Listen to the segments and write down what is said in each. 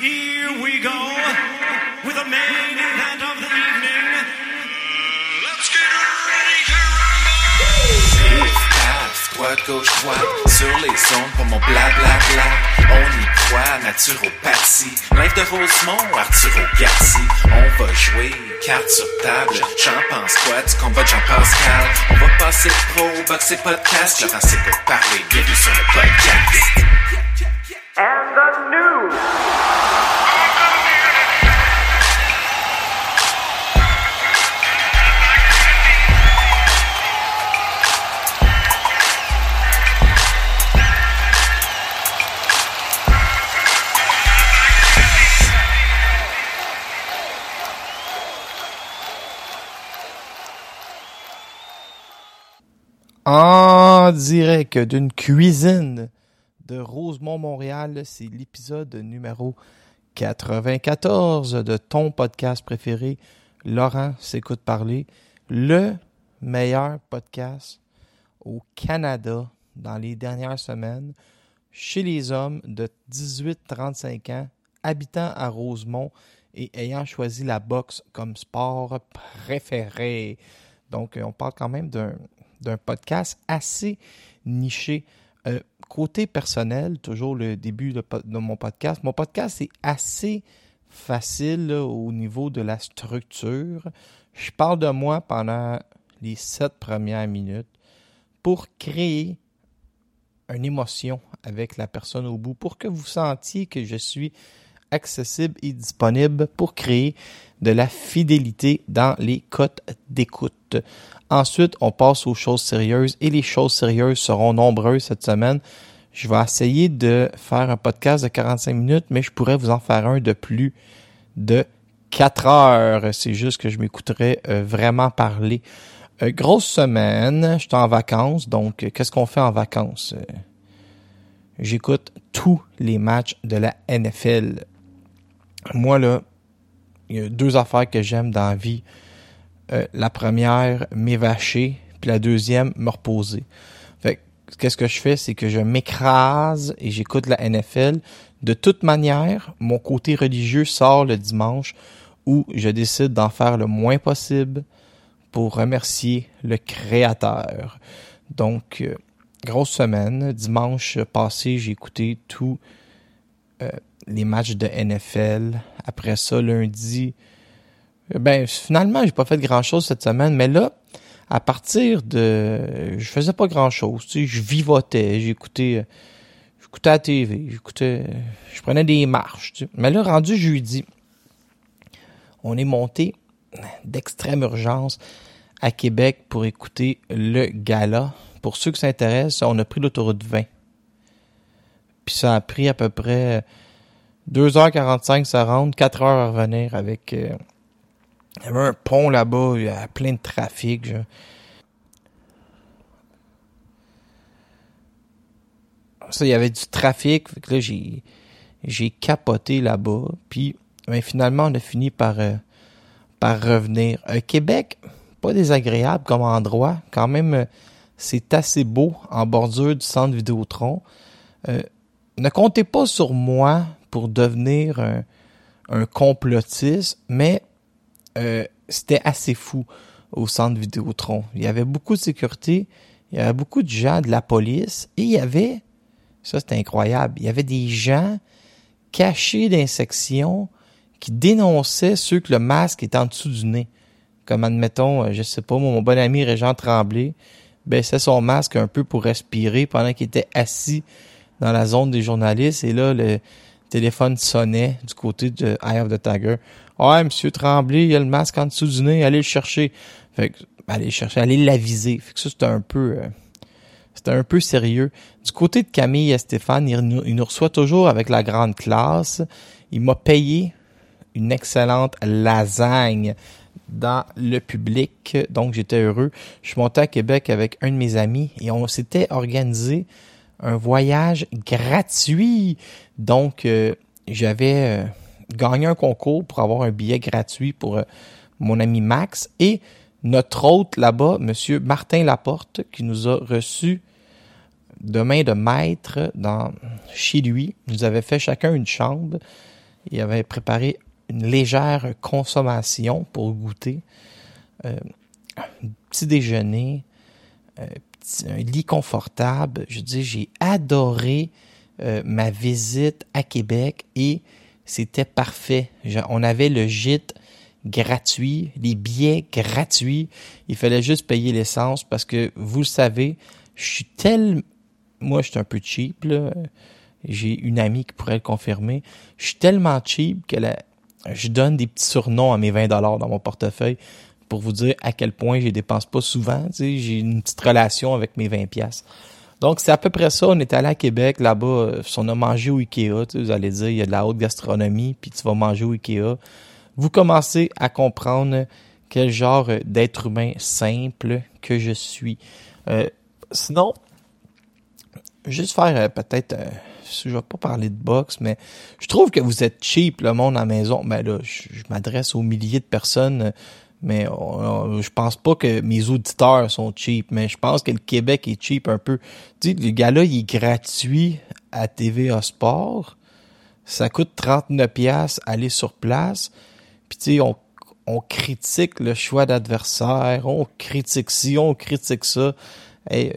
Here we go with the main event of the evening. Let's get ready to rumble! Squat, gauche, droite Sur les ondes pour mon blablabla On y croit, naturopathie Live de Rosemont, Arturo Garci On va jouer, carte sur table J'en pense quoi du combat de Jean-Pascal On va passer pro, boxer podcast Laurent c'est pour parler, bienvenue sur le podcast En direct d'une cuisine de Rosemont, Montréal, c'est l'épisode numéro 94 de ton podcast préféré, Laurent s'écoute parler, le meilleur podcast au Canada dans les dernières semaines. Chez les hommes de 18-35 ans habitant à Rosemont et ayant choisi la boxe comme sport préféré. Donc, on parle quand même d'un d'un podcast assez niché. Euh, côté personnel, toujours le début de, mon podcast, mon podcast est assez facile au niveau de la structure. Je parle de moi pendant les sept premières minutes pour créer une émotion avec la personne au bout, pour que vous sentiez que je suis accessible et disponible pour créer de la fidélité dans les cotes d'écoute. Ensuite, on passe aux choses sérieuses et les choses sérieuses seront nombreuses cette semaine. Je vais essayer de faire un podcast de 45 minutes, mais je pourrais vous en faire un de plus de 4 heures. C'est juste que je m'écouterais euh, vraiment parler. Euh, grosse semaine, je suis en vacances, donc euh, qu'est-ce qu'on fait en vacances? J'écoute tous les matchs de la NFL. Moi, là, il y a deux affaires que j'aime dans la vie. Euh, la première, m'évacher, puis la deuxième, me reposer. Fait que, qu'est-ce que je fais, c'est que je m'écrase et j'écoute la NFL. De toute manière, mon côté religieux sort le dimanche où je décide d'en faire le moins possible pour remercier le Créateur. Donc, euh, grosse semaine. Dimanche passé, j'ai écouté tous euh, les matchs de NFL. Après ça, lundi, ben finalement, j'ai pas fait grand chose cette semaine, mais là, à partir de, je faisais pas grand chose. Tu sais, je vivotais, j'écoutais, j'écoutais la TV, j'écoutais, je prenais des marches. Mais là, rendu jeudi, on est monté d'extrême urgence à Québec pour écouter le gala. Pour ceux qui s'intéressent, on a pris l'autoroute 20. Puis ça a pris à peu près 2h45 ça rentre, 4 heures à revenir avec... euh, il y avait un pont là-bas, il y a plein de trafic. Ça, il y avait du trafic. Fait que là, j'ai, j'ai capoté là-bas. Puis, ben, finalement, on a fini par, euh, par revenir. Euh, Québec, pas désagréable comme endroit. Quand même, euh, c'est assez beau en bordure du centre Vidéotron. Euh, ne comptez pas sur moi pour devenir un, complotiste, mais euh, c'était assez fou au centre Vidéotron. Il y avait beaucoup de sécurité, il y avait beaucoup de gens de la police et il y avait, ça c'était incroyable, il y avait des gens cachés dans les sections qui dénonçaient ceux que le masque est en dessous du nez. Comme admettons, euh, je sais pas, mon bon ami Régent Tremblay baissait son masque un peu pour respirer pendant qu'il était assis dans la zone des journalistes et là, le téléphone sonnait du côté de Eye of the Tiger. Ouais, monsieur Tremblay, il y a le masque en dessous du nez, allez le chercher. Fait que, allez le chercher, allez l'aviser. Fait que ça, c'était un peu, euh, c'était un peu sérieux. Du côté de Camille et Stéphane, il nous, il nous reçoit toujours avec la grande classe. Il m'a payé une excellente lasagne dans le public, donc j'étais heureux. Je suis monté à Québec avec un de mes amis et on s'était organisé un voyage gratuit. Donc, euh, j'avais euh, gagné un concours pour avoir un billet gratuit pour euh, mon ami Max et notre hôte là-bas, Monsieur Martin Laporte, qui nous a reçus de main de maître chez lui. Nous avait fait chacun une chambre Il avait préparé une légère consommation pour goûter. Un petit déjeuner, un lit confortable. Je dis, j'ai adoré euh, ma visite à Québec et c'était parfait. On avait le gîte gratuit, les billets gratuits. Il fallait juste payer l'essence parce que vous le savez, je suis tel, moi je suis un peu cheap là. J'ai une amie qui pourrait le confirmer. Je suis tellement cheap que je donne des petits surnoms à mes 20 dollars dans mon portefeuille pour vous dire à quel point je dépense pas souvent. J'ai une petite relation avec mes 20 pièces. Donc c'est à peu près ça. On est allé à Québec là-bas. euh, On a mangé au Ikea. Vous allez dire il y a de la haute gastronomie puis tu vas manger au Ikea. Vous commencez à comprendre quel genre d'être humain simple que je suis. Euh, sinon, juste faire euh, peut-être, euh, je vais pas parler de boxe, mais je trouve que vous êtes cheap, le monde à la maison. Ben là, je, m'adresse aux milliers de personnes, euh, mais on- on- je pense pas que mes auditeurs sont cheap, mais je pense que le Québec est cheap un peu. Tu sais, le gars-là, il est gratuit à TVA Sport. Ça coûte 39 pièces aller sur place. Puis tu sais, on, critique le choix d'adversaire, on critique ci, on critique ça. Euh,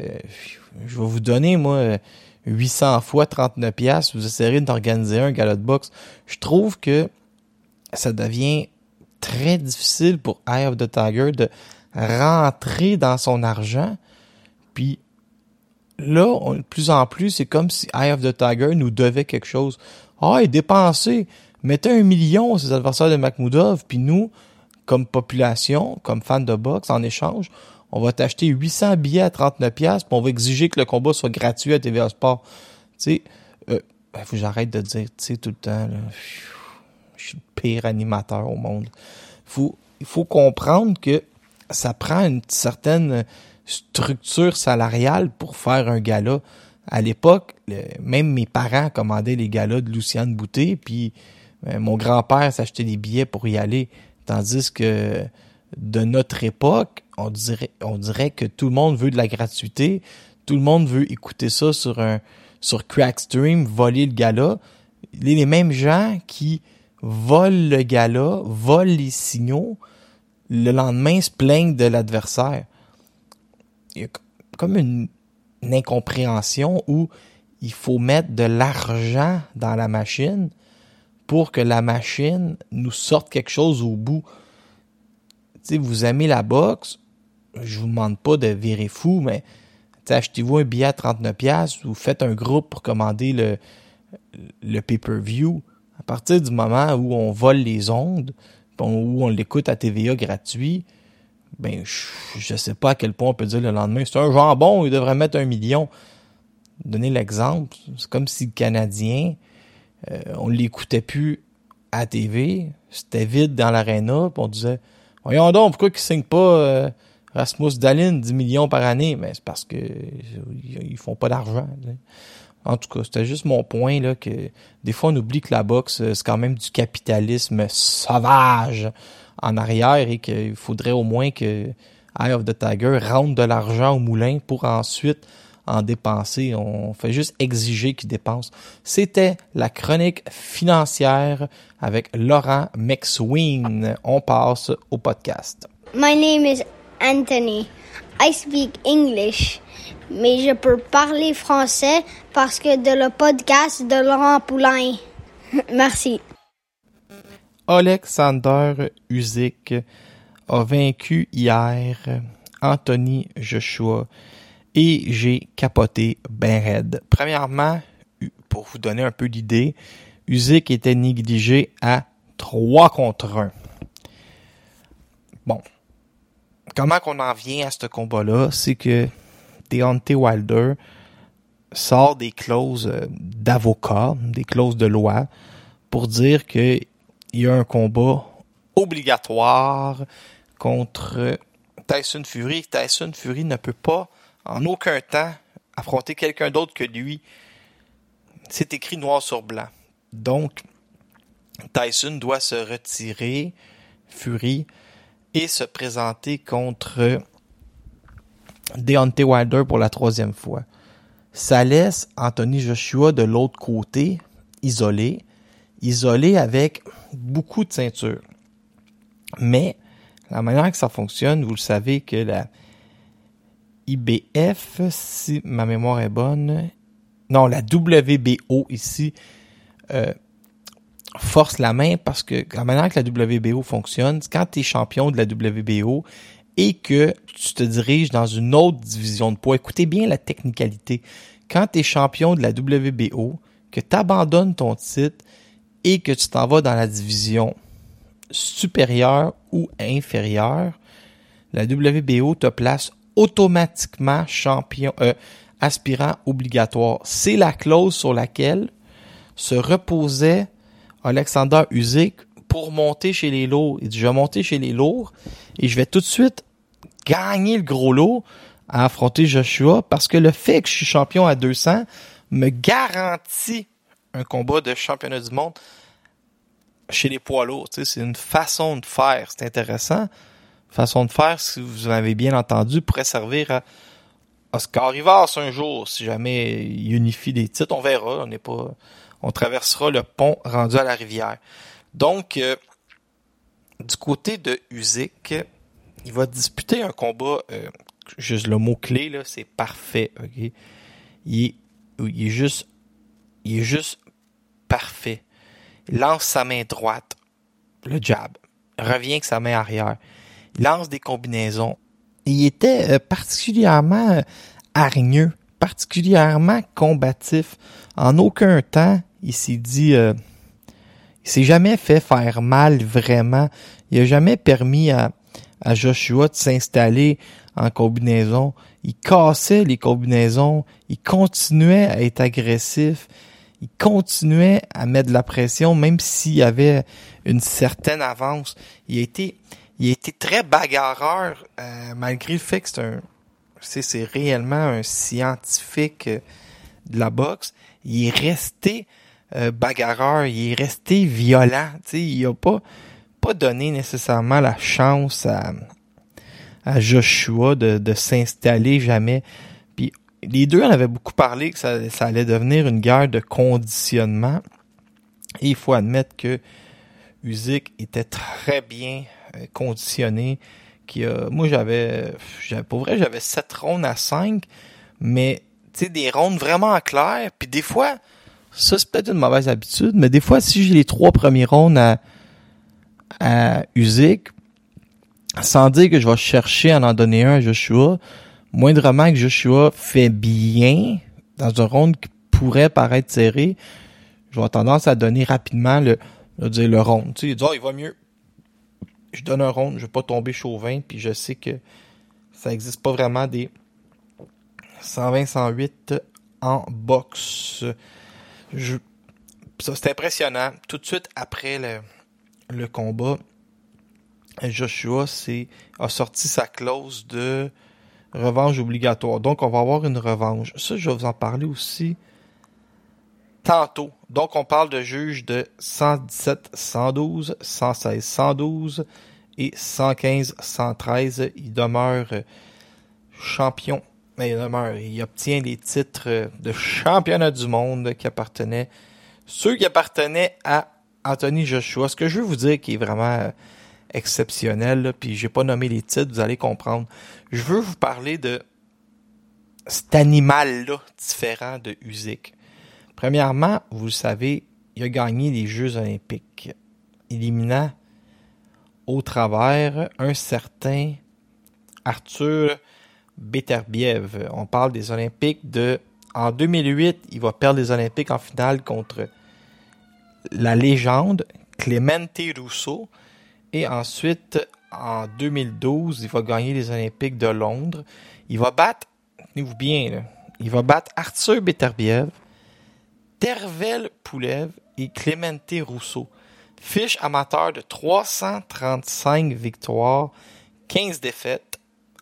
je vais vous donner, moi, euh, 800 fois 39 pièces. Vous essayerez d'organiser un gala de boxe. Je trouve que ça devient très difficile pour Eye of the Tiger de rentrer dans son argent. Puis là, de plus en plus, c'est comme si Eye of the Tiger nous devait quelque chose. Ah, et dépensez, mettez un million ces adversaires de Makhmoudov, puis nous, comme population, comme fans de boxe, en échange, on va t'acheter 800 billets à 39 pièces, puis on va exiger que le combat soit gratuit à TVA Sport. Tu sais, euh, ben, faut que j'arrête de dire, tu sais, tout le temps, là, je suis le pire animateur au monde. Il faut comprendre que ça prend une certaine structure salariale pour faire un gala. À l'époque, même mes parents commandaient les galas de Luciane Boutet, puis euh, mon grand-père s'achetait des billets pour y aller. Tandis que de notre époque, on dirait, on dirait que tout le monde veut de la gratuité, tout le monde veut écouter ça sur un sur Crackstream, voler le gala. Les, les mêmes gens qui volent le gala, volent les signaux, le lendemain se plaignent de l'adversaire. Il y a comme une, incompréhension où il faut mettre de l'argent dans la machine pour que la machine nous sorte quelque chose au bout. Sais, vous aimez la boxe, je vous demande pas de virer fou, mais achetez-vous un billet à 39 pièces ou faites un groupe pour commander le, le pay-per-view. À partir du moment où on vole les ondes, où on l'écoute à TVA gratuit, ben je, sais pas à quel point on peut dire le lendemain, c'est un jambon, il devrait mettre un million. Donner l'exemple, c'est comme si le Canadien, euh, on l'écoutait plus à TV, c'était vide dans l'aréna, on disait Voyons donc, pourquoi qu'ils signent pas euh, Rasmus Dallin 10 millions par année? Mais c'est parce que euh, ils font pas d'argent. En tout cas, c'était juste mon point là que des fois on oublie que la boxe euh, c'est quand même du capitalisme sauvage en arrière et qu'il faudrait au moins que Eye of the Tiger rentre de l'argent au moulin pour ensuite en dépenser. On fait juste exiger qu'il dépense. C'était la chronique financière avec Laurent McSween. On passe au podcast. My name is Anthony. I speak English, mais je peux parler français parce que de le podcast de Laurent Poulain. Merci. Alexander Usyk a vaincu hier Anthony Joshua et j'ai capoté ben raide. Premièrement, pour vous donner un peu l'idée, Usyk était négligé à 3 contre 1. Bon. Comment qu'on en vient à ce combat-là, c'est que Deontay Wilder sort des clauses euh, d'avocat, des clauses de loi, pour dire que il y a un combat obligatoire contre Tyson Fury. Tyson Fury ne peut pas en aucun temps affronter quelqu'un d'autre que lui. C'est écrit noir sur blanc. Donc, Tyson doit se retirer, Fury, et se présenter contre Deontay Wilder pour la troisième fois. Ça laisse Anthony Joshua de l'autre côté, isolé. isolé avec beaucoup de ceintures. Mais la manière que ça fonctionne, vous le savez que la IBF, si ma mémoire est bonne, non, la WBO ici euh, force la main parce que la manière que la WBO fonctionne, quand tu es champion de la WBO et que tu te diriges dans une autre division de poids, écoutez bien la technicalité. Quand tu es champion de la WBO, que tu abandonnes ton titre et que tu t'en vas dans la division supérieure ou inférieure, la WBO te place automatiquement champion, euh, aspirant obligatoire. C'est la clause sur laquelle se reposait Alexander Usyk pour monter chez les lourds. Il dit, je vais monter chez les lourds et je vais tout de suite gagner le gros lot à affronter Joshua parce que le fait que je suis champion à 200 me garantit un combat de championnat du monde chez les poids lourds. C'est une façon de faire. C'est intéressant. Façon de faire, si vous m'avez bien entendu, pourrait servir à Oscar Rivas un jour, si jamais il unifie des titres. On verra. On n'est pas, on traversera le pont rendu à la rivière. Donc, euh, du côté de Usyk, il va disputer un combat, euh, juste le mot-clé, c'est parfait? Il est, il est juste, il est juste parfait. Il lance sa main droite, le jab, revient avec sa main arrière. Il lance des combinaisons. Il était euh, particulièrement hargneux, particulièrement combatif. En aucun temps, il s'est dit, euh, il s'est jamais fait faire mal vraiment. Il a jamais permis à, à Joshua de s'installer en combinaison. Il cassait les combinaisons. Il continuait à être agressif. Il continuait à mettre de la pression, même s'il avait une certaine avance. Il été, il été très bagarreur, euh, malgré le fait que c'est un, c'est réellement un scientifique euh, de la boxe. Il est resté euh, bagarreur, il est resté violent. sais, il a pas, pas donné nécessairement la chance à, à Joshua de, s'installer jamais. Puis les deux en avaient beaucoup parlé que ça, allait devenir une guerre de conditionnement. Et il faut admettre que Usyk était très bien euh, conditionné. Qui moi j'avais, j'avais pour vrai j'avais 7 rondes à 5, mais tu sais des rondes vraiment claires. Puis des fois, ça c'est peut-être une mauvaise habitude, mais des fois si j'ai les trois premiers rondes à à Usyk, sans dire que je vais chercher à en donner un à Joshua, moindrement que Joshua fait bien dans un round qui pourrait paraître serré, j'aurais tendance à donner rapidement le, le dire le round. Tu sais, il dit, oh, il va mieux. Je donne un round, je vais pas tomber chauvin, puis je sais que ça existe pas vraiment des 120-108 en boxe. Je, ça, c'est impressionnant. Tout de suite après le, combat, Joshua a sorti sa clause de revanche obligatoire. Donc, on va avoir une revanche. Ça, je vais vous en parler aussi tantôt. Donc, on parle de juges de 117, 112, 116, 112 et 115, 113. Il demeure champion. Mais il demeure, il obtient les titres de championnat du monde qui appartenaient, ceux qui appartenaient à Anthony Joshua. Ce que je veux vous dire qui est vraiment exceptionnel, là, puis j'ai pas nommé les titres, vous allez comprendre. Je veux vous parler de cet animal-là différent de Usyk. Premièrement, vous le savez, il a gagné les Jeux olympiques, éliminant au travers un certain Arthur Beterbiev. On parle des Olympiques de... En 2008, il va perdre les Olympiques en finale contre la légende Clemente Rousseau. Et ensuite, en 2012, il va gagner les Olympiques de Londres. Il va battre, tenez-vous bien, il va battre Arthur Beterbiev, Tervel Poulev et Clemente Rousseau. Fiche amateur de 335 victoires, 15 défaites.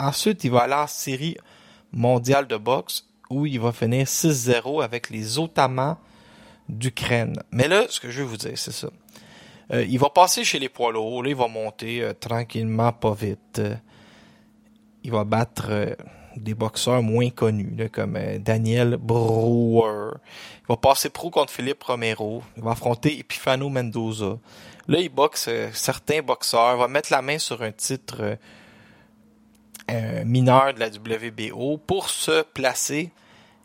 Ensuite, il va aller en série mondiale de boxe où il va finir 6-0 avec les Ottomans d'Ukraine. Mais là, ce que je veux vous dire, c'est ça. Euh, il va passer chez les poids lourds, là, il va monter euh, tranquillement, pas vite. Euh, il va battre des boxeurs moins connus, comme Daniel Brewer. Il va passer pro contre Philippe Romero. Il va affronter Epifano Mendoza. Là, il boxe certains boxeurs. Il va mettre la main sur un titre euh, euh, mineur de la WBO pour se placer.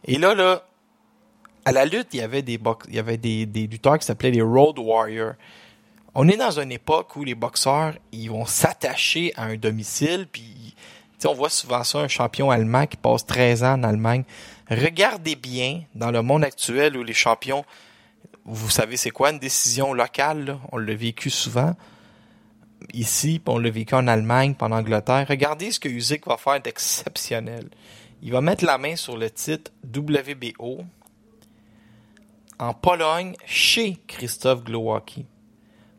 Et là, là, à la lutte, il y avait des box- il y avait des, des lutteurs qui s'appelaient les Road Warriors. On est dans une époque où les boxeurs, vont s'attacher à un domicile, puis on voit souvent ça, un champion allemand qui passe 13 ans en Allemagne. Regardez bien, dans le monde actuel où les champions, vous savez c'est quoi, une décision locale, on l'a vécu souvent, ici, puis on l'a vécu en Allemagne, puis en Angleterre. Regardez ce que Usyk va faire d'exceptionnel. Il va mettre la main sur le titre WBO en Pologne chez Christophe Glowacki.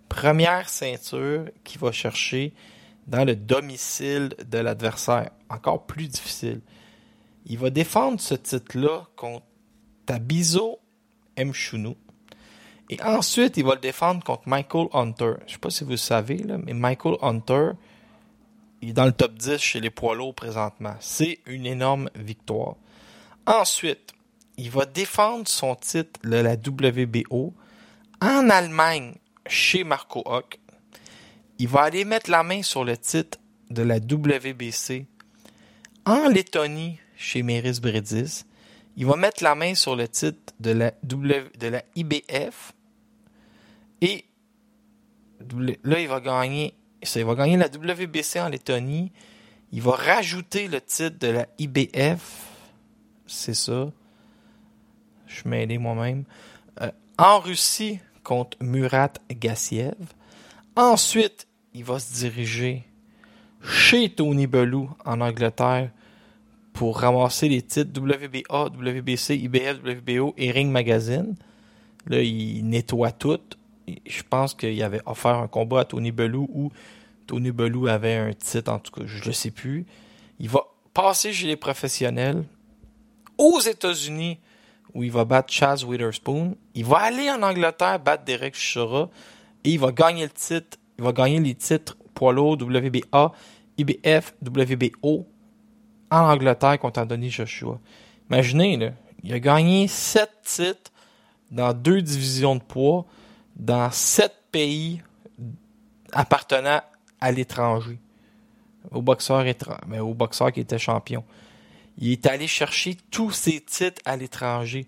Première ceinture qu'il va chercher dans le domicile de l'adversaire. Encore plus difficile. Il va défendre ce titre-là contre Tabizo Mchunu. Et ensuite, il va le défendre contre Michael Hunter. Je sais pas si vous le savez, là, mais Michael Hunter, il est dans le top 10 chez les poids lourds présentement. C'est une énorme victoire. Ensuite, il va défendre son titre de la WBO en Allemagne chez Marco Hock. Il va aller mettre la main sur le titre de la WBC en Lettonie chez Méris Bredis. Il va mettre la main sur le titre de la, w, de la IBF et là, il va gagner il va gagner la WBC en Lettonie. Il va rajouter le titre de la IBF. C'est ça. Je suis mêlé moi-même. Euh, en Russie contre Murat Gassiev. Ensuite, il va se diriger chez Tony Bellew en Angleterre pour ramasser les titres WBA, WBC, IBF, WBO et Ring Magazine. Là, il nettoie tout. Je pense qu'il avait offert un combat à Tony Bellew où Tony Bellew avait un titre, en tout cas, je ne sais plus. Il va passer chez les professionnels aux États-Unis où il va battre Chaz Witherspoon. Il va aller en Angleterre battre Derek Chisora et il va gagner le titre. Il va gagner les titres poids lourd WBA, IBF, WBO en Angleterre contre Anthony Joshua. Imaginez, là, il a gagné sept titres dans deux divisions de poids dans sept pays appartenant à l'étranger, au boxeur, mais au boxeur qui était champion. Il est allé chercher tous ses titres à l'étranger.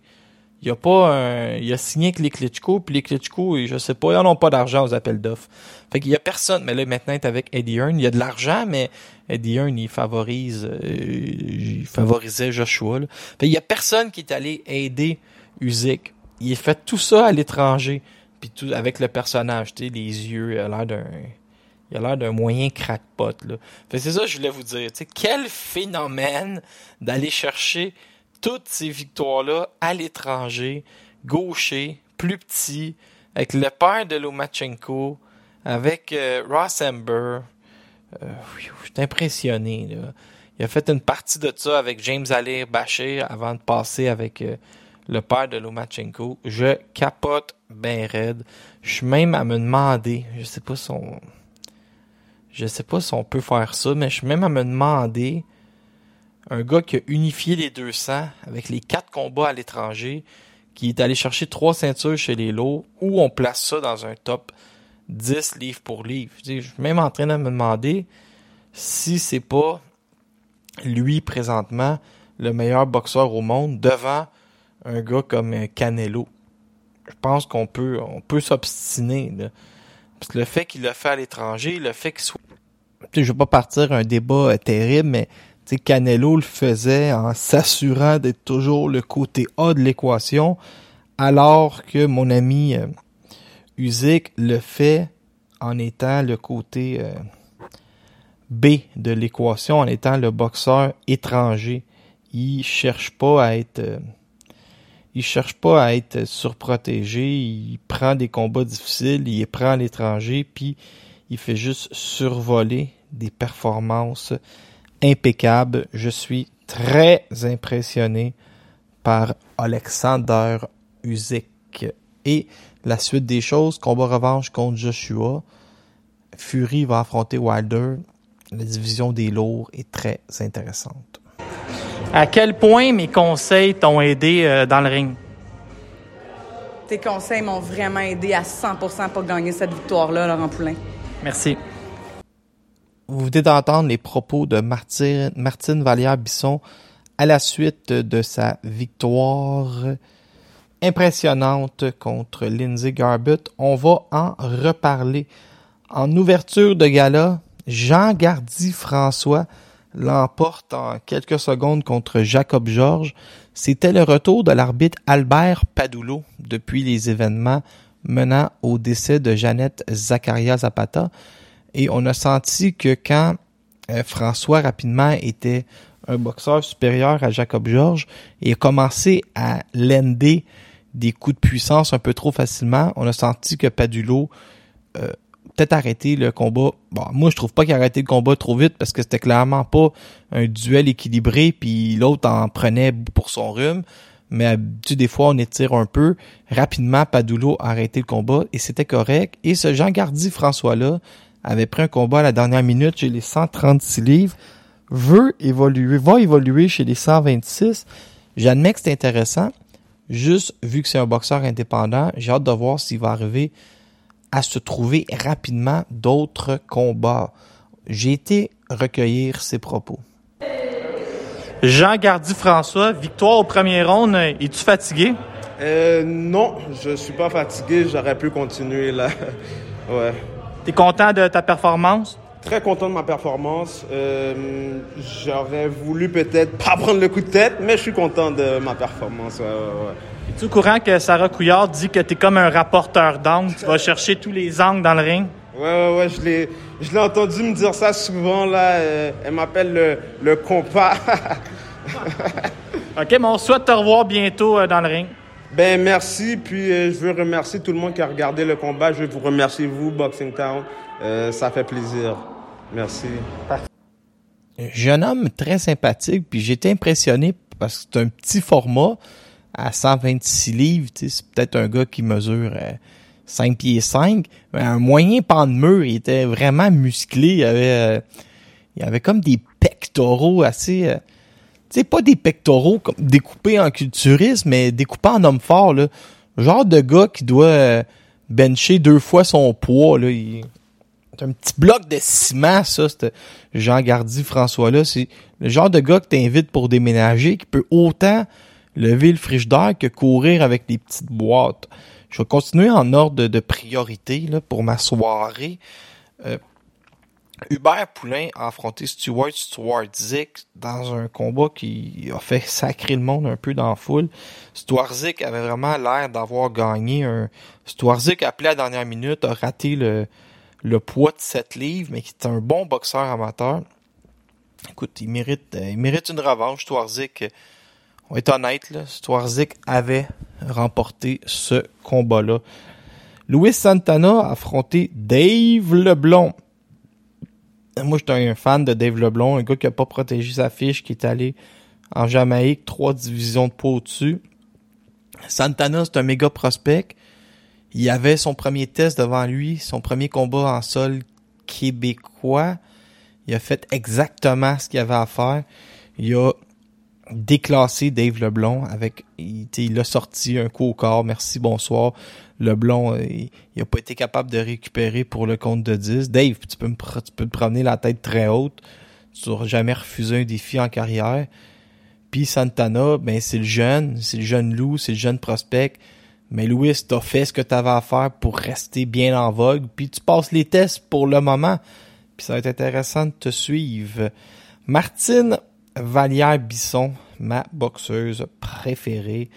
Il a pas un, il a signé avec les Klitschko, puis les Klitschko, je sais pas, ils en ont pas d'argent aux appels d'offres. Fait qu'il y a personne, mais là maintenant il est avec Eddie Hearn, il y a de l'argent, mais Eddie Hearn il favorise, euh, il favorisait Joshua. Là. Fait qu'il y a personne qui est allé aider Usyk. Il a fait tout ça à l'étranger, puis tout avec le personnage, tu sais, les yeux, il a l'air d'un il a l'air d'un moyen crackpot, là. C'est ça que je voulais vous dire. Tu quel phénomène d'aller chercher toutes ces victoires-là à l'étranger, gaucher, plus petit, avec le père de Lomachenko, avec euh, Ross Amber. Euh, je suis impressionné, là. Il a fait une partie de ça avec James Alir Bashir avant de passer avec euh, le père de Lomachenko. Je capote ben raide. Je suis même à me demander, je sais pas si on... Je sais pas si on peut faire ça, mais je suis même à me demander un gars qui a unifié les 200 avec les quatre combats à l'étranger, qui est allé chercher trois ceintures chez les lots, où on place ça dans un top 10 livres pour livre. Je suis même en train de me demander si c'est pas lui présentement le meilleur boxeur au monde devant un gars comme Canelo. Je pense qu'on peut on peut s'obstiner. Parce que le fait qu'il l'a fait à l'étranger, le fait qu'il soit... Je vais pas partir un débat euh, terrible, mais Canelo le faisait en s'assurant d'être toujours le côté A de l'équation, alors que mon ami euh, le fait en étant le côté euh, B de l'équation, en étant le boxeur étranger. Il cherche pas à être... il cherche pas à être surprotégé, il prend des combats difficiles, il prend à l'étranger, puis il fait juste survoler des performances impeccables. Je suis très impressionné par Alexander Usyk. Et la suite des choses, combat revanche contre Joshua. Fury va affronter Wilder. La division des lourds est très intéressante. À quel point mes conseils t'ont aidé euh, dans le ring? Tes conseils m'ont vraiment aidé à 100% pour gagner cette victoire-là, Laurent Poulain. Merci. Vous venez d'entendre les propos de Martine, Martine Vallière-Bisson à la suite de sa victoire impressionnante contre Lindsay Garbutt. On va en reparler. En ouverture de gala, Jean Gardy François l'emporte en quelques secondes contre Jacob Georges. C'était le retour de l'arbitre Albert Padoulot depuis les événements menant au décès de Jeannette Zacharia Zapata. Et on a senti que quand euh, François rapidement était un boxeur supérieur à Jacob Georges et a commencé à lender des coups de puissance un peu trop facilement, on a senti que Padulo euh, peut-être arrêté le combat. Bon, moi je trouve pas qu'il a arrêté le combat trop vite parce que c'était clairement pas un duel équilibré puis l'autre en prenait pour son rhume. Mais tu des fois on étire un peu. Rapidement, Padulo a arrêté le combat et c'était correct. Et ce Jean Gardy François là avait pris un combat à la dernière minute chez les 136 livres, veut évoluer, va évoluer chez les 126. J'admets que c'est intéressant. Juste vu que c'est un boxeur indépendant, j'ai hâte de voir s'il va arriver à se trouver rapidement d'autres combats. J'ai été recueillir ses propos. Jean Gardy François, victoire au premier round. Es-tu fatigué? Euh, non, je suis pas fatigué. J'aurais pu continuer là. ouais. T'es content de ta performance? Très content de ma performance. Euh, J'aurais voulu peut-être pas prendre le coup de tête, mais je suis content de ma performance. Ouais, ouais, ouais. Es-tu au courant que Sarah Couillard dit que t'es comme un rapporteur d'angles? Tu vas chercher tous les angles dans le ring? Ouais, ouais, ouais, je l'ai, je l'ai entendu me dire ça souvent, là. Euh, elle m'appelle le, le compas. OK, mais on souhaite te revoir bientôt euh, dans le ring. ben, merci. Puis, euh, je veux remercier tout le monde qui a regardé le combat. Je veux vous remercier, vous, Boxing Town. Euh, ça fait plaisir. Merci. Jeune homme très sympathique, puis j'étais impressionné parce que c'est un petit format à 126 livres. C'est peut-être un gars qui mesure euh, 5 pieds 5, mais un moyen pan de mur. Il était vraiment musclé. Il avait, euh, il avait comme des pectoraux assez... euh, tu sais, pas des pectoraux comme découpés en culturisme, mais découpés en homme fort, là. Genre de gars qui doit euh, bencher deux fois son poids, là. C'est un petit bloc de ciment, ça, Jean Gardy François-là. C'est le genre de gars que t'invites pour déménager, qui peut autant lever le frigidaire que courir avec des petites boîtes. Je vais continuer en ordre de, priorité, là, pour ma soirée. Euh, Hubert Poulain a affronté Stuart Stuart Zick dans un combat qui a fait sacrer le monde un peu dans la foule. Stuart Zick avait vraiment l'air d'avoir gagné un... Stuart Zick appelé à la dernière minute, a raté le, le poids de 7 livres, mais qui est un bon boxeur amateur. Écoute, il mérite, euh, il mérite une revanche, Stuart Zick. On être honnête, là, avait remporté ce combat-là. Louis Santana a affronté Dave Leblon. Moi, j'étais un fan de Dave Leblon, un gars qui a pas protégé sa fiche, qui est allé en Jamaïque, trois divisions de poids au-dessus. Santana, c'est un méga prospect. Il avait son premier test devant lui, son premier combat en sol québécois. Il a fait exactement ce qu'il avait à faire. Il a déclassé Dave Leblon avec il, il a sorti un coup au corps. Merci bonsoir. Leblon euh, il, il a pas été capable de récupérer pour le compte de 10 Dave tu peux me tu te promener la tête très haute. Tu n'auras jamais refusé un défi en carrière. Puis Santana ben c'est le jeune c'est le jeune loup c'est le jeune prospect mais Louis t'as fait ce que t'avais à faire pour rester bien en vogue puis tu passes les tests pour le moment puis ça va être intéressant de te suivre Martine Vallière-Bisson, ma boxeuse préférée.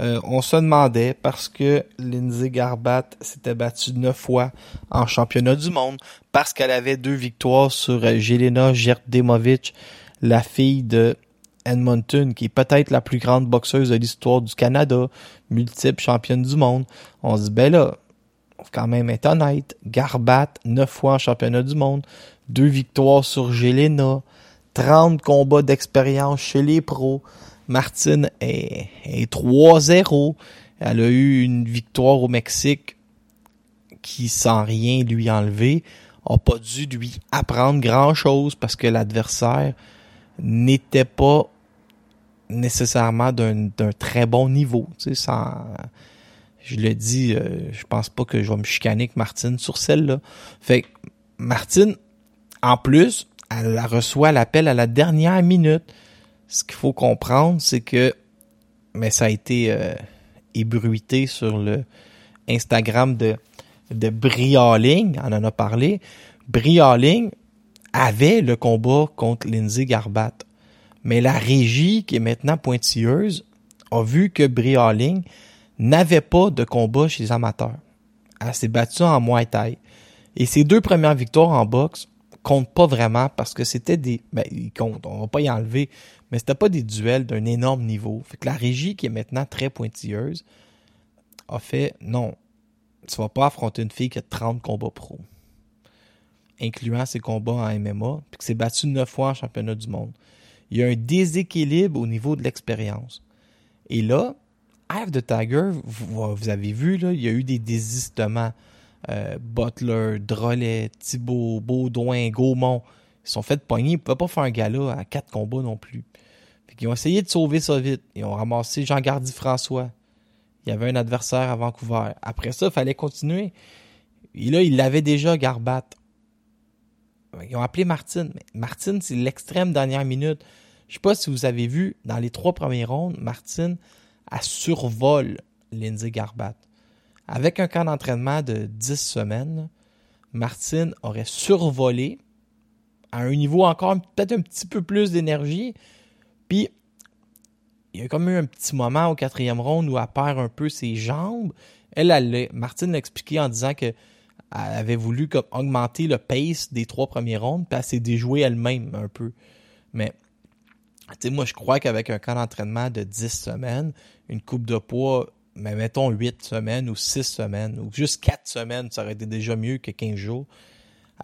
Euh, on se demandait parce que Lindsay Garbat s'était battue neuf fois en championnat du monde parce qu'elle avait deux victoires sur Jelena Gerdemovic, la fille de Edmonton, qui est peut-être la plus grande boxeuse de l'histoire du Canada, multiple championne du monde. On se dit, ben là, faut quand même être honnête. Garbat, neuf fois en championnat du monde, deux victoires sur Jelena, 30 combats d'expérience chez les pros. Martine est, est 3-0. Elle a eu une victoire au Mexique qui, sans rien lui enlever, a pas dû lui apprendre grand chose parce que l'adversaire n'était pas nécessairement d'un très bon niveau. Tu sais, je le dis, euh, je pense pas que je vais me chicaner avec Martine sur celle-là. Fait que Martine, en plus, elle reçoit l'appel à la dernière minute. Ce qu'il faut comprendre, c'est que, mais ça a été euh, ébruité sur le Instagram de de Brie Halling, on en a parlé. Brie Halling avait le combat contre Lindsay Garbat. Mais la régie, qui est maintenant pointilleuse, a vu que Brie Halling n'avait pas de combat chez les amateurs. Elle s'est battue en Muay. Et ses deux premières victoires en boxe comptent pas vraiment parce que c'était des, ben, ils comptent, on va pas y enlever, mais c'était pas des duels d'un énorme niveau. Fait que la régie, qui est maintenant très pointilleuse, a fait, non, tu vas pas affronter une fille qui a 30 combats pro, incluant ses combats en MMA, puis qui s'est battue neuf fois en championnat du monde. Il y a un déséquilibre au niveau de l'expérience. Et là, Eve de Tiger, vous, vous, avez vu, là, il y a eu des désistements. Euh, Butler, Drolet, Thibault, Baudouin, Gaumont, ils sont fait pogner. Ils ne pouvaient pas faire un gala à quatre combats non plus. Ils ont essayé de sauver ça vite. Ils ont ramassé Jean-Gardy François. Il y avait un adversaire à Vancouver. Après ça, il fallait continuer. Et là, il l'avait déjà, Garbat. Ils ont appelé Martine. Martine, c'est l'extrême dernière minute. Je sais pas si vous avez vu, dans les trois premières rondes, Martine a survole Lindsay Garbat. Avec un camp d'entraînement de 10 semaines, Martine aurait survolé à un niveau encore peut-être un petit peu plus d'énergie. Puis il y a comme eu un petit moment au quatrième round où elle perd un peu ses jambes. Elle, elle Martine l'a expliqué en disant que elle avait voulu augmenter le pace des trois premiers rounds, puis elle s'est déjouée elle-même un peu. Mais, tu sais, moi, je crois qu'avec un camp d'entraînement de 10 semaines, une coupe de poids, mais mettons 8 semaines ou 6 semaines, ou juste 4 semaines, ça aurait été déjà mieux que 15 jours.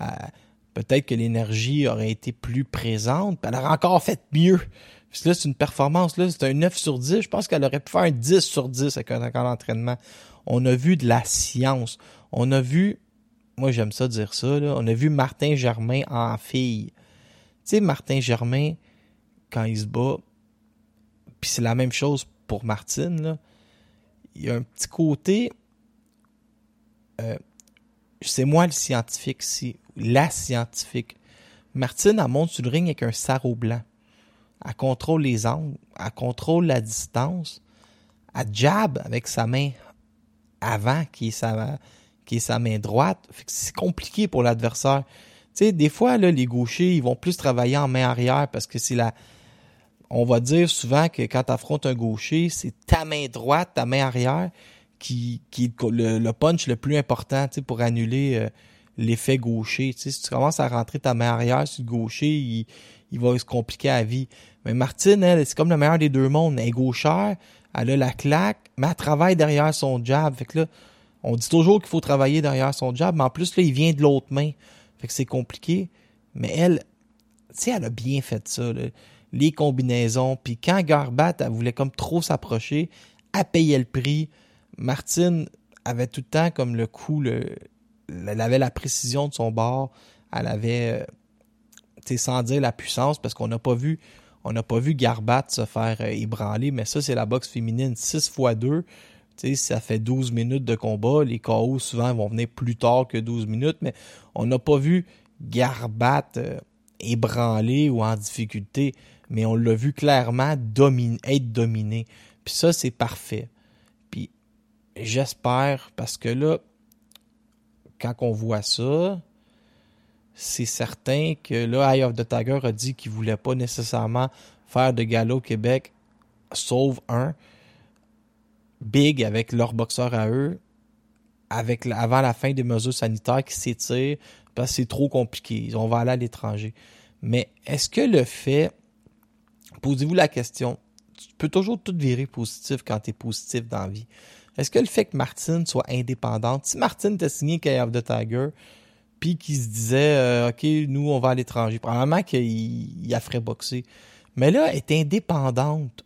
Euh, peut-être que l'énergie aurait été plus présente, elle aurait encore fait mieux. Puis là, c'est une performance, là, c'est un 9 sur 10. Je pense qu'elle aurait pu faire un 10 sur 10 avec un camp d'entraînement. On a vu de la science. On a vu, moi j'aime ça dire ça, là, on a vu Martin Germain en fille. Tu sais, Martin Germain, quand il se bat, puis c'est la même chose pour Martine, il y a un petit côté, euh, c'est moi le scientifique ici, la scientifique. Martine, elle monte sur le ring avec un sarrau blanc. Elle contrôle les angles, elle contrôle la distance, elle jab avec sa main avant, qui est sa, qui est sa main droite. c'est compliqué pour l'adversaire. Tu sais, des fois, là, les gauchers, ils vont plus travailler en main arrière parce que c'est la. On va dire souvent que quand tu affrontes un gaucher, c'est ta main droite, ta main arrière, qui, qui est le, punch le plus important pour annuler euh, l'effet gaucher. Si tu commences à rentrer ta main arrière sur le gaucher, il, il va se compliquer la vie. Mais Martine, elle, c'est comme le meilleur des deux mondes. Elle est gauchère, elle a la claque, mais elle travaille derrière son jab. Fait que là, on dit toujours qu'il faut travailler derrière son jab, mais en plus, là, il vient de l'autre main. Fait que c'est compliqué. Mais elle, tu sais, elle a bien fait ça. Les combinaisons. Puis quand Garbat, elle voulait comme trop s'approcher, elle payait le prix. Martine avait tout le temps comme le coup, le, elle avait la précision de son bord. Elle avait, euh, sans dire la puissance, parce qu'on n'a pas vu on n'a pas vu Garbat se faire euh, ébranler, mais ça, c'est la boxe féminine 6 x 2. sais, ça fait 12 minutes de combat. Les KO, souvent, vont venir plus tard que 12 minutes, mais on n'a pas vu Garbat euh, ébranler ou en difficulté, mais on l'a vu clairement être dominé. Puis ça, c'est parfait. Puis j'espère, parce que là, quand on voit ça, c'est certain que là, Eye of the Tiger a dit qu'il voulait pas nécessairement faire de galop au Québec, sauf un. Big avec leur boxeur à eux, avec avant la fin des mesures sanitaires qui s'étirent, parce que c'est trop compliqué. On va aller à l'étranger. Mais est-ce que le fait, posez-vous la question, tu peux toujours tout virer positif quand tu es positif dans la vie. Est-ce que le fait que Martine soit indépendante, si Martine t'a signé Eye of the Tiger, puis qui se disait euh, OK, nous, on va à l'étranger. Probablement qu'il il a ferait boxer. Mais là, elle est indépendante.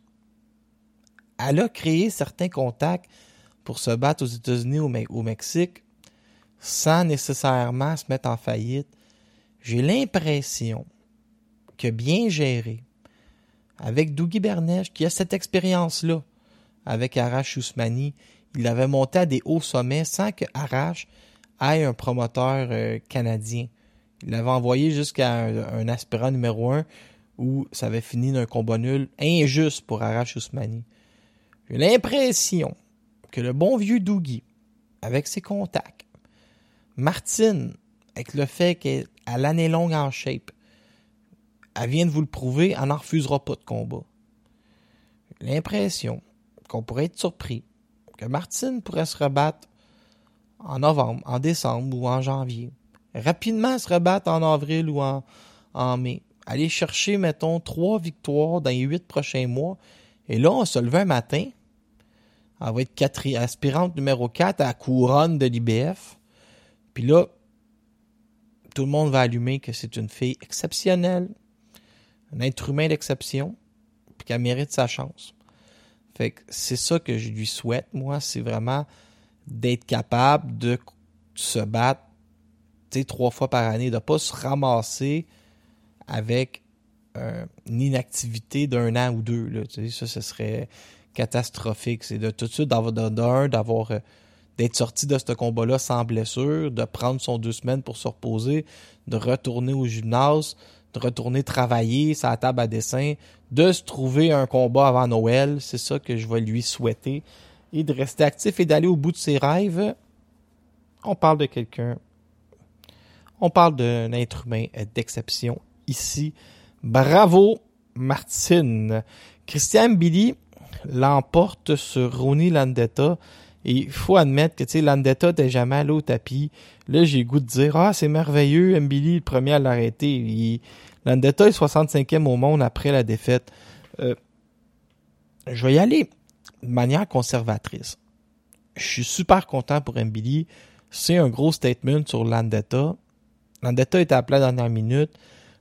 Elle a créé certains contacts pour se battre aux États-Unis ou au Mexique sans nécessairement se mettre en faillite. J'ai l'impression que bien géré, avec Dougie Bernèche, qui a cette expérience-là avec Arash Ousmani. Il avait monté à des hauts sommets sans que Arash ait un promoteur euh, canadien. Il l'avait envoyé jusqu'à un, un aspirant numéro un où ça avait fini d'un combat nul injuste pour Arash Ousmani. J'ai l'impression que le bon vieux Dougie, avec ses contacts, Martine, avec le fait qu'elle a l'année longue en shape, elle vient de vous le prouver, elle n'en refusera pas de combat. L'impression qu'on pourrait être surpris que Martine pourrait se rebattre en novembre, en décembre ou en janvier. Rapidement se rebattre en avril ou en, mai. Aller chercher, mettons, trois victoires dans les huit prochains mois. Et là, on se levait un matin. Elle va être aspirante numéro 4 à la couronne de l'IBF. Puis là, tout le monde va allumer que c'est une fille exceptionnelle, un être humain d'exception, puis qu'elle mérite sa chance. Fait que c'est ça que je lui souhaite, moi, c'est vraiment d'être capable de se battre trois fois par année, de pas se ramasser avec euh, une inactivité d'un an ou deux. Ça, ce serait catastrophique. C'est de tout de suite d'avoir d'avoir euh, d'être sorti de ce combat-là sans blessure, de prendre son deux semaines pour se reposer, de retourner au gymnase, de retourner travailler sa table à dessin, de se trouver un combat avant Noël. C'est ça que je vais lui souhaiter. Et de rester actif et d'aller au bout de ses rêves. On parle de quelqu'un. On parle d'un être humain d'exception ici. Bravo, Martine. Christian Billy l'emporte sur Ronnie Landetta. Et il faut admettre que, tu sais, Landetta n'était jamais allé au tapis. Là, j'ai goût de dire, ah, c'est merveilleux, Mbili, le premier à l'arrêter. Il- Landetta est 65e au monde après la défaite. Euh, je vais y aller de manière conservatrice. Je suis super content pour Mbili. C'est un gros statement sur Landetta. Landetta était appelé à la dernière minute.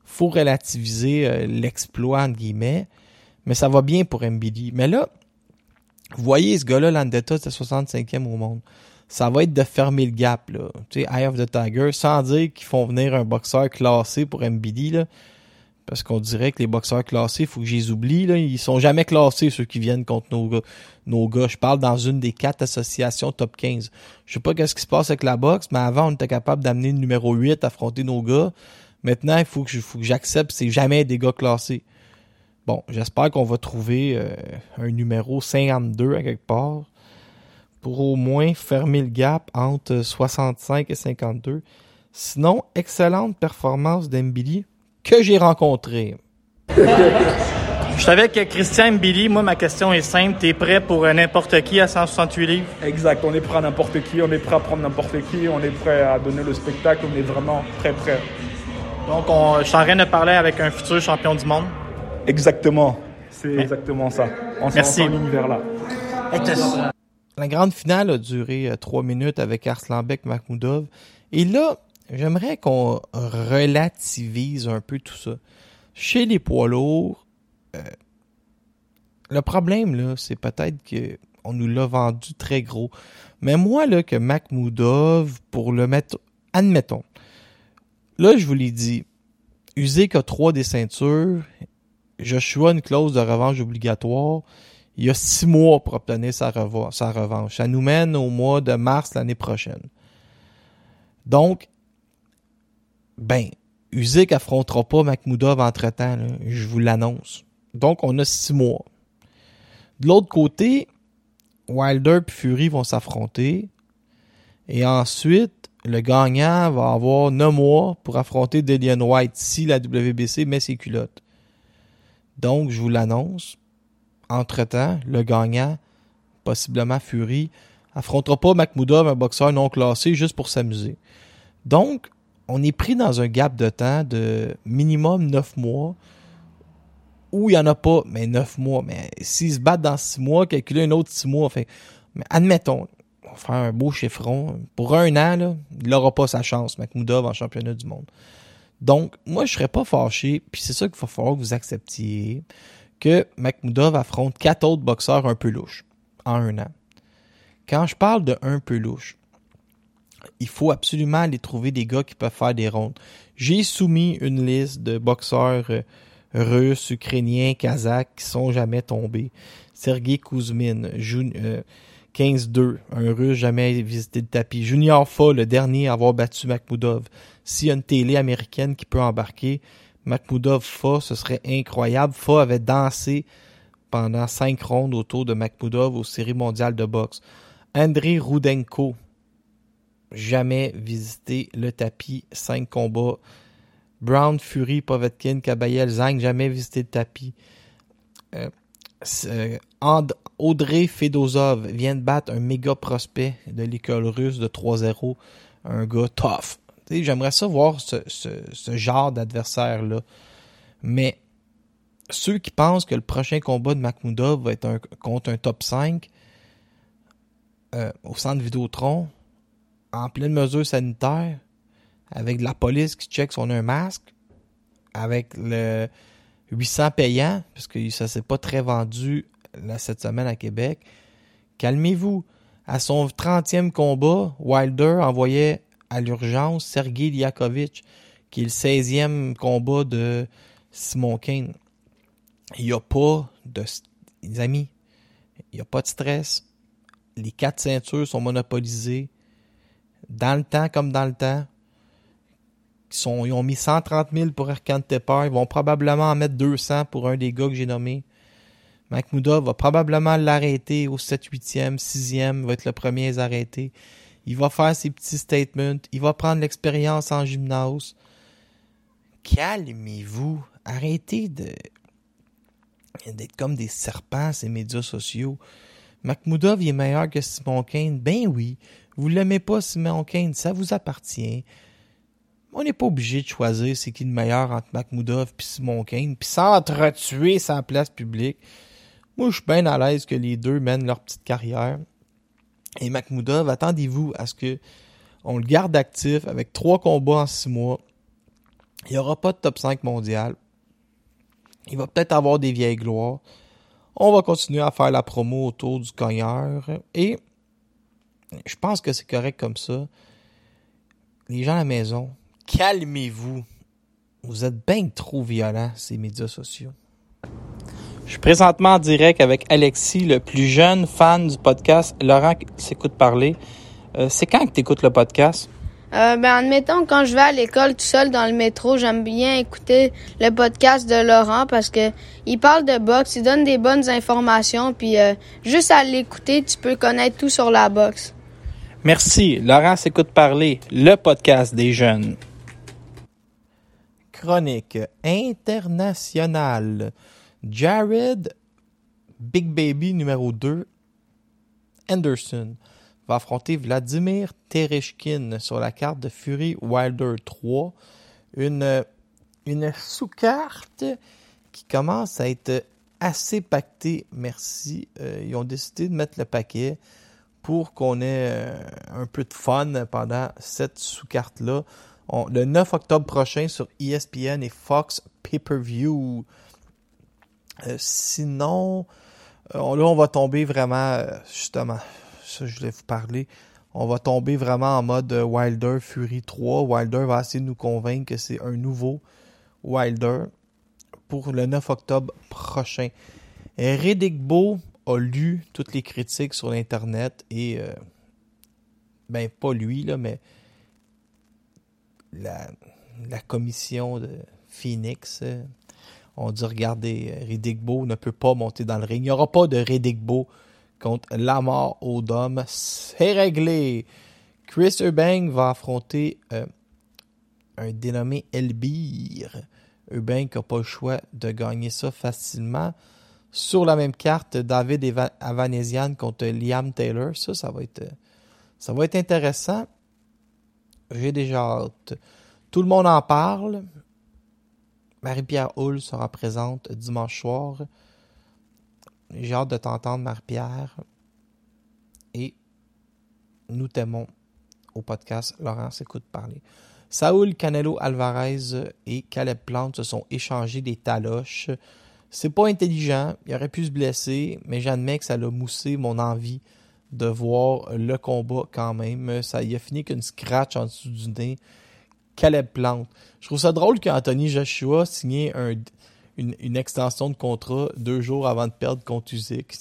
Faut relativiser euh, l'exploit, entre guillemets. Mais ça va bien pour Mbili. Mais là, vous voyez, ce gars-là, Landetta, c'est 65e au monde. Ça va être de fermer le gap, là. Tu sais, Eye of the Tiger, sans dire qu'ils font venir un boxeur classé pour MBD, là. Parce qu'on dirait que les boxeurs classés, faut que je les oublie, là. Ils sont jamais classés, ceux qui viennent contre nos gars. Nos gars. Je parle dans une des quatre associations top 15. Je sais pas qu'est-ce qui se passe avec la boxe, mais avant, on était capable d'amener le numéro 8 affronter nos gars. Maintenant, il faut que j'accepte, c'est jamais des gars classés. Bon, j'espère qu'on va trouver euh, un numéro 52 à quelque part pour au moins fermer le gap entre 65 et 52. Sinon, excellente performance d'Embili que j'ai rencontré. Je savais que Christian Billy, moi, ma question est simple. T'es prêt pour euh, n'importe qui à 168 livres? Exact, on est prêt à n'importe qui, on est prêt à prendre n'importe qui, on est prêt à donner le spectacle, on est vraiment très prêt. Donc, on, je suis en train de parler avec un futur champion du monde. Exactement, c'est exactement ça. On s'en Merci. dans l'univers-là. La grande finale a duré euh, trois minutes avec Arslanbek Makhmoudov. Et là, j'aimerais qu'on relativise un peu tout ça. Chez les poids lourds, euh, le problème, là, c'est peut-être que on nous l'a vendu très gros. Mais moi, là, que Makhmoudov, pour le mettre, admettons, là, je vous l'ai dit, Usyk a trois des ceintures, Joshua une clause de revanche obligatoire, il y a six mois pour obtenir sa, reva- sa revanche. Ça nous mène au mois de mars l'année prochaine. Donc, ben, Usyk affrontera pas Makhmoudov entre-temps, je vous l'annonce. Donc, on a six mois. De l'autre côté, Wilder et Fury vont s'affronter. Et ensuite, le gagnant va avoir neuf mois pour affronter Dillian White si la WBC met ses culottes. Donc, je vous l'annonce. Entre-temps, le gagnant, possiblement Fury, affrontera pas Makhmoudov, un boxeur non classé, juste pour s'amuser. Donc, on est pris dans un gap de temps de minimum 9 mois où il n'y en a pas, mais 9 mois. Mais s'ils se battent dans 6 mois, calculer un autre 6 mois. Fait, mais admettons, on va faire un beau chiffron. Pour un an, il n'aura pas sa chance, Makhmoudov, en championnat du monde. Donc, moi, je serais pas fâché, puis c'est ça qu'il va falloir que vous acceptiez, que Makhmoudov affronte quatre autres boxeurs un peu louches en un an. Quand je parle de un peu louche, il faut absolument aller trouver des gars qui peuvent faire des rondes. J'ai soumis une liste de boxeurs euh, Russes, Ukrainiens, Kazakhs qui sont jamais tombés. Sergei Kuzmin, Jun- euh, 15-2, un Russe jamais visité le tapis. Junior Fa, le dernier à avoir battu Makhmoudov. S'il y a une télé américaine qui peut embarquer, Makhmoudov Fa, ce serait incroyable. Fa avait dansé pendant cinq rondes autour de Makhmoudov aux séries mondiales de boxe. Andrei Rudenko, jamais visité le tapis, cinq combats. Brown, Fury, Povetkin, Kabayel, Zhang, jamais visité le tapis. Euh, euh, Audrey Fedosov vient de battre un méga prospect de l'école russe de 3-0. Un gars tough. J'aimerais ça voir ce, genre d'adversaire-là. Mais ceux qui pensent que le prochain combat de Makhmoudov va être un- contre un top 5 euh, au centre Vidéotron, en pleine mesure sanitaire, avec de la police qui check si on a un masque, avec le 800 payants, parce que ça s'est pas très vendu cette semaine à Québec. Calmez-vous. À son 30e combat, Wilder envoyait à l'urgence Sergei Liakovic, qui est le 16e combat de Simon Kane. Il n'y a pas de... Les amis, il n'y a pas de stress. Les quatre ceintures sont monopolisées. Dans le temps comme dans le temps. Ils, ont mis 130 000 pour Arcand Tepper. Ils vont probablement en mettre 200 pour un des gars que j'ai nommé. Makhmoudov va probablement l'arrêter au 7, 8e, 6e, va être le premier à les arrêter. Il va faire ses petits statements. Il va prendre l'expérience en gymnase. Calmez-vous. Arrêtez de d'être comme des serpents, ces médias sociaux. Makhmoudov il est meilleur que Simon Kane. Ben oui. Vous l'aimez pas, Simon Kane, ça vous appartient. On n'est pas obligé de choisir c'est qui le meilleur entre Makhmoudov et Simon Kane, puis s'entretuer sa place publique. Moi, je suis bien à l'aise que les deux mènent leur petite carrière. Et Makhmoudov, attendez-vous à ce que on le garde actif avec trois combats en six mois. Il n'y aura pas de top 5 mondial. Il va peut-être avoir des vieilles gloires. On va continuer à faire la promo autour du cogneur. Et je pense que c'est correct comme ça. Les gens à la maison, calmez-vous. Vous êtes bien trop violents, ces médias sociaux. Je suis présentement en direct avec Alexis, le plus jeune fan du podcast. Laurent s'écoute parler. Euh, c'est quand que tu écoutes le podcast? Euh, ben, admettons, quand je vais à l'école tout seul dans le métro, j'aime bien écouter le podcast de Laurent parce que il parle de boxe, il donne des bonnes informations, puis euh, juste à l'écouter, tu peux connaître tout sur la boxe. Merci. Laurent s'écoute parler, le podcast des jeunes. Chronique internationale. Jared, Big Baby numéro 2, Anderson, va affronter Vladimir Tereshkin sur la carte de Fury Wilder 3. Une, sous-carte qui commence à être assez pactée, merci. Euh, ils ont décidé de mettre le paquet pour qu'on ait euh, un peu de fun pendant cette sous-carte-là. Le 9 octobre prochain sur ESPN et Fox Pay-Per-View. Euh, sinon, euh, là, on va tomber vraiment, euh, justement, ça je voulais vous parler, on va tomber vraiment en mode Wilder Fury 3. Wilder va essayer de nous convaincre que c'est un nouveau Wilder pour le 9 octobre prochain. Redigbo a lu toutes les critiques sur l'Internet et, ben, pas lui, là, mais la commission de Phoenix. On dit, regardez, euh, Redigbo ne peut pas monter dans le ring. Il n'y aura pas de Redigbo contre Lamar Odom. C'est réglé. Chris Eubank va affronter euh, un dénommé Elbir. Eubank n'a pas le choix de gagner ça facilement. Sur la même carte, David Avanesian contre Liam Taylor. Ça, ça va être, euh, ça va être intéressant. J'ai déjà hâte. Tout le monde en parle. Marie-Pierre Hull sera présente dimanche soir. J'ai hâte de t'entendre, Marie-Pierre. Et nous t'aimons au podcast Laurent s'écoute parler. Saúl Canelo Alvarez et Caleb Plante se sont échangés des taloches. C'est pas intelligent, il aurait pu se blesser, mais j'admets que ça l'a moussé mon envie de voir le combat quand même. Ça y a fini qu'une scratch en dessous du nez. Caleb Plante. Je trouve ça drôle qu'Anthony Joshua signé un, une, extension de contrat deux jours avant de perdre contre Usyk.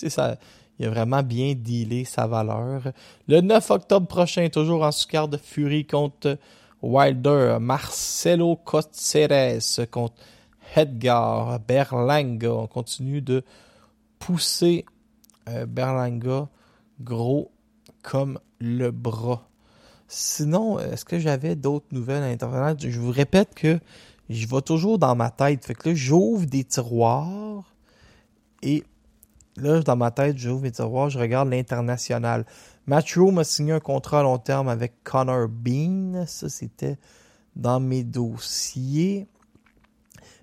Il a vraiment bien dealé sa valeur. Le 9 octobre prochain, toujours en sous de Fury contre Wilder. Marcelo Coceres contre Edgar Berlanga. On continue de pousser euh, Berlanga gros comme le bras. Sinon, est-ce que j'avais d'autres nouvelles à Internet? Je vous répète que je vais toujours dans ma tête. Fait que là, j'ouvre des tiroirs et là, dans ma tête, j'ouvre mes tiroirs, je regarde l'international. Matthew m'a signé un contrat à long terme avec Connor Bean. Ça, c'était dans mes dossiers.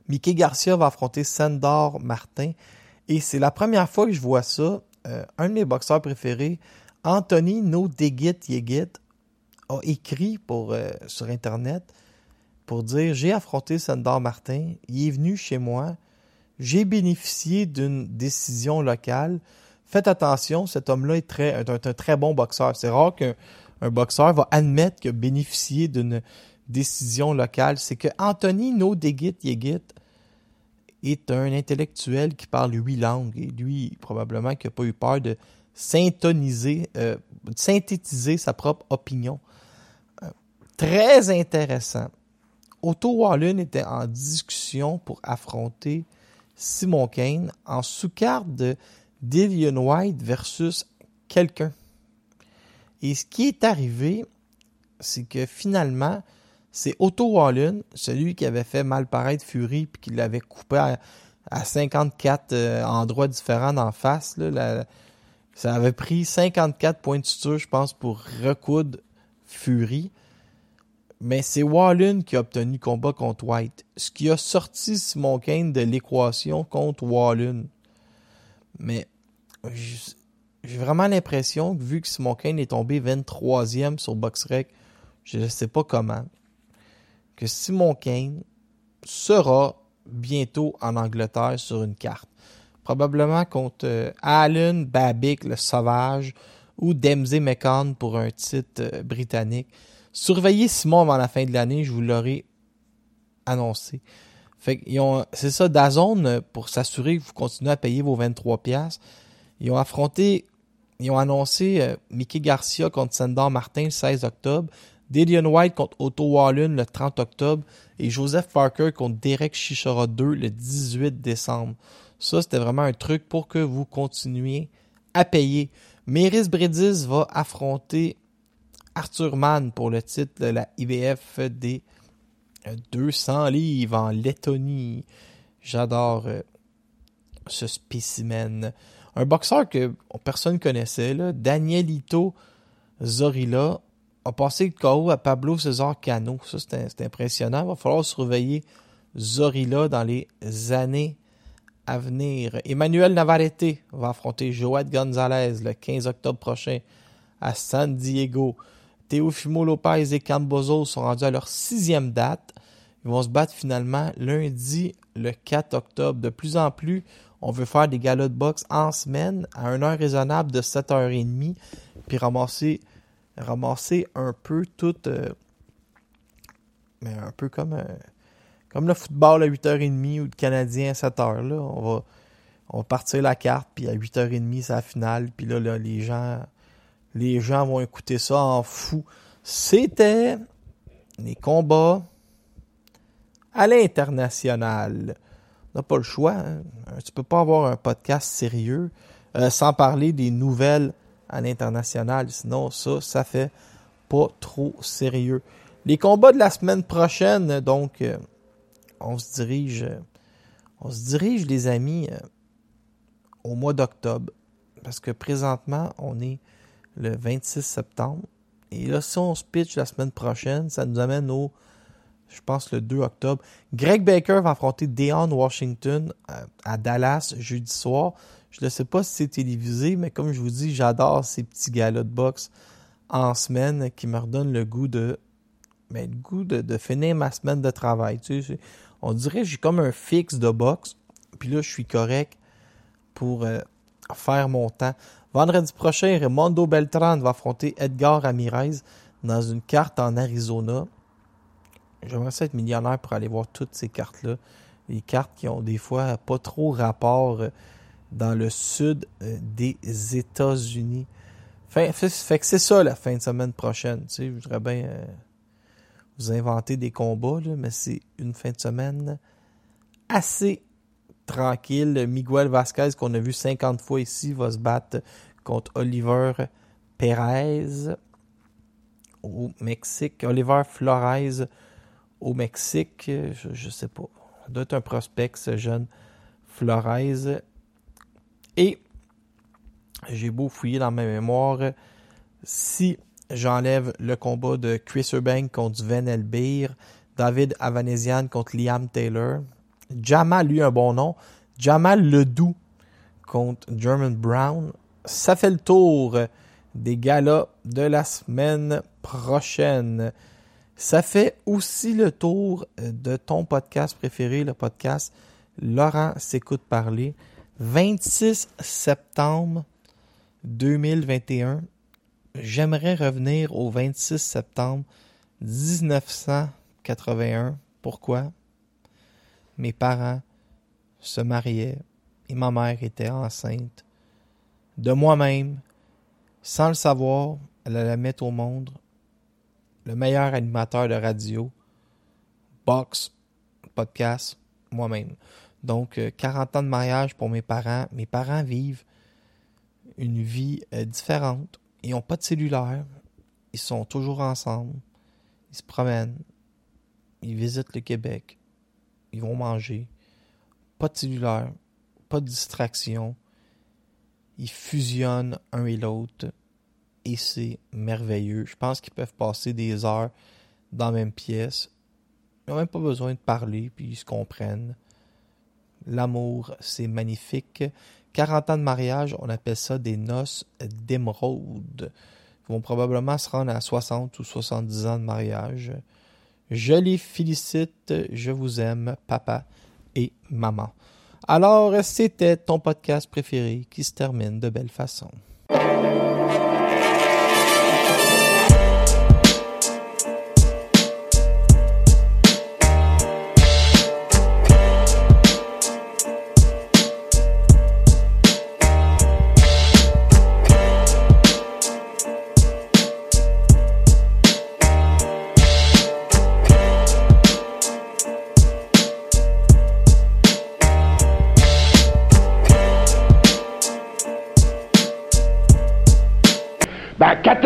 Mickey Garcia va affronter Sandor Martin. Et c'est la première fois que je vois ça. Euh, un de mes boxeurs préférés, Anthony No Digit Yegit, a écrit pour, euh, sur Internet pour dire J'ai affronté Sandor Martin, il est venu chez moi, j'ai bénéficié d'une décision locale. Faites attention, cet homme-là est, très, un, un très bon boxeur. C'est rare qu'un un boxeur va admettre qu'il a bénéficié d'une décision locale. C'est que Anthony No Digit Yegit est un intellectuel qui parle huit langues. Et lui, probablement, qui n'a pas eu peur de syntoniser, euh, synthétiser sa propre opinion. Très intéressant. Otto Wallin était en discussion pour affronter Simon Kane en sous-carte de Dillian White versus quelqu'un. Et ce qui est arrivé, c'est que finalement, c'est Otto Wallin, celui qui avait fait mal paraître Fury puis qui l'avait coupé à, 54 euh, endroits différents d'en face. ça avait pris 54 points de suture, je pense, pour recoudre Fury. Mais c'est Wallin qui a obtenu combat contre White. Ce qui a sorti Simon Kane de l'équation contre Wallin. Mais j'ai vraiment l'impression que vu que Simon Kane est tombé 23e sur BoxRec, je ne sais pas comment, que Simon Kane sera bientôt en Angleterre sur une carte. Probablement contre euh, Allen Babic, le sauvage, ou Dempsey McCann pour un titre euh, britannique. Surveillez Simon avant la fin de l'année, je vous l'aurai annoncé. Fait c'est ça, Dazone, pour s'assurer que vous continuez à payer vos 23 pièces. Ils ont affronté, ils ont annoncé euh, Mickey Garcia contre Sandor Martin le 16 octobre. Dillian White contre Otto Wallin le 30 octobre et Joseph Parker contre Derek Chichara 2 le 18 décembre. Ça, c'était vraiment un truc pour que vous continuiez à payer. Méris Bredis va affronter Arthur Mann pour le titre de la IBF des 200 livres en Lettonie. J'adore euh, ce spécimen. Un boxeur que personne connaissait, là, Danielito Zorilla, a passé le KO à Pablo César Cano. Ça, c'est impressionnant. Il va falloir surveiller Zorilla dans les années à venir. Emmanuel Navarrete va affronter Joad Gonzalez le 15 octobre prochain à San Diego. Teofimo Lopez et Cambozo sont rendus à leur sixième date. Ils vont se battre finalement lundi le 4 octobre. De plus en plus, on veut faire des galas de boxe en semaine à une heure raisonnable de 7h30 puis ramasser ramasser un peu tout. Euh, mais un peu comme, euh, comme le football à 8h30 ou le Canadien à 7h. Là. On, va, on va partir la carte, puis à 8h30, c'est la finale. Puis là, là, les gens les gens vont écouter ça en fou. C'était les combats à l'international. On n'a pas le choix. Hein. Tu peux pas avoir un podcast sérieux euh, sans parler des nouvelles à l'international. Sinon, ça, ça fait pas trop sérieux. Les combats de la semaine prochaine, donc, euh, on se dirige, euh, on se dirige, les amis, au mois d'octobre. Parce que présentement, on est le 26 septembre. Et là, si on se pitch la semaine prochaine, ça nous amène au, je pense, le 2 octobre. Greg Baker va affronter Deon Washington à Dallas jeudi soir. Je ne sais pas si c'est télévisé, mais comme je vous dis, j'adore ces petits galas de boxe en semaine qui me redonnent le goût de. Ben, le goût de, finir ma semaine de travail. Tu sais, on dirait que j'ai comme un fixe de boxe. Puis là, je suis correct pour euh, faire mon temps. Vendredi prochain, Raimondo Beltran va affronter Edgar Ramirez dans une carte en Arizona. J'aimerais ça être millionnaire pour aller voir toutes ces cartes-là. les cartes qui ont des fois pas trop rapport euh, dans le sud euh, des États-Unis. Fait, que c'est ça la fin de semaine prochaine. Tu sais, je voudrais bien euh, vous inventer des combats, mais c'est une fin de semaine assez tranquille. Miguel Vasquez, qu'on a vu 50 fois ici, va se battre contre Oliver Perez au Mexique. Oliver Flores au Mexique, je, je sais pas. Ça un prospect, ce jeune Flores. Et j'ai beau fouiller dans ma mémoire, si j'enlève le combat de Chris Eubank contre Sven Elbir, David Avanesian contre Liam Taylor, Jamal, lui, un bon nom, Jamal Ledoux contre German Brown, ça fait le tour des galas de la semaine prochaine. Ça fait aussi le tour de ton podcast préféré, le podcast Laurent s'écoute parler. 26 septembre 2021. J'aimerais revenir au 26 septembre 1981. Pourquoi? Mes parents se mariaient et ma mère était enceinte de moi-même. Sans le savoir, elle allait mettre au monde le meilleur animateur de radio, box, podcast, moi-même. Donc, 40 ans de mariage pour mes parents. Mes parents vivent une vie euh, différente. Ils n'ont pas de cellulaire. Ils sont toujours ensemble. Ils se promènent. Ils visitent le Québec. Ils vont manger. Pas de cellulaire. Pas de distraction. Ils fusionnent un et l'autre. Et c'est merveilleux. Je pense qu'ils peuvent passer des heures dans la même pièce. Ils n'ont même pas besoin de parler, puis ils se comprennent. L'amour, c'est magnifique. 40 ans de mariage, on appelle ça des noces d'émeraude. Ils vont probablement se rendre à 60 ou 70 ans de mariage. Je les félicite, je vous aime, papa et maman. Alors, c'était ton podcast préféré qui se termine de belle façon.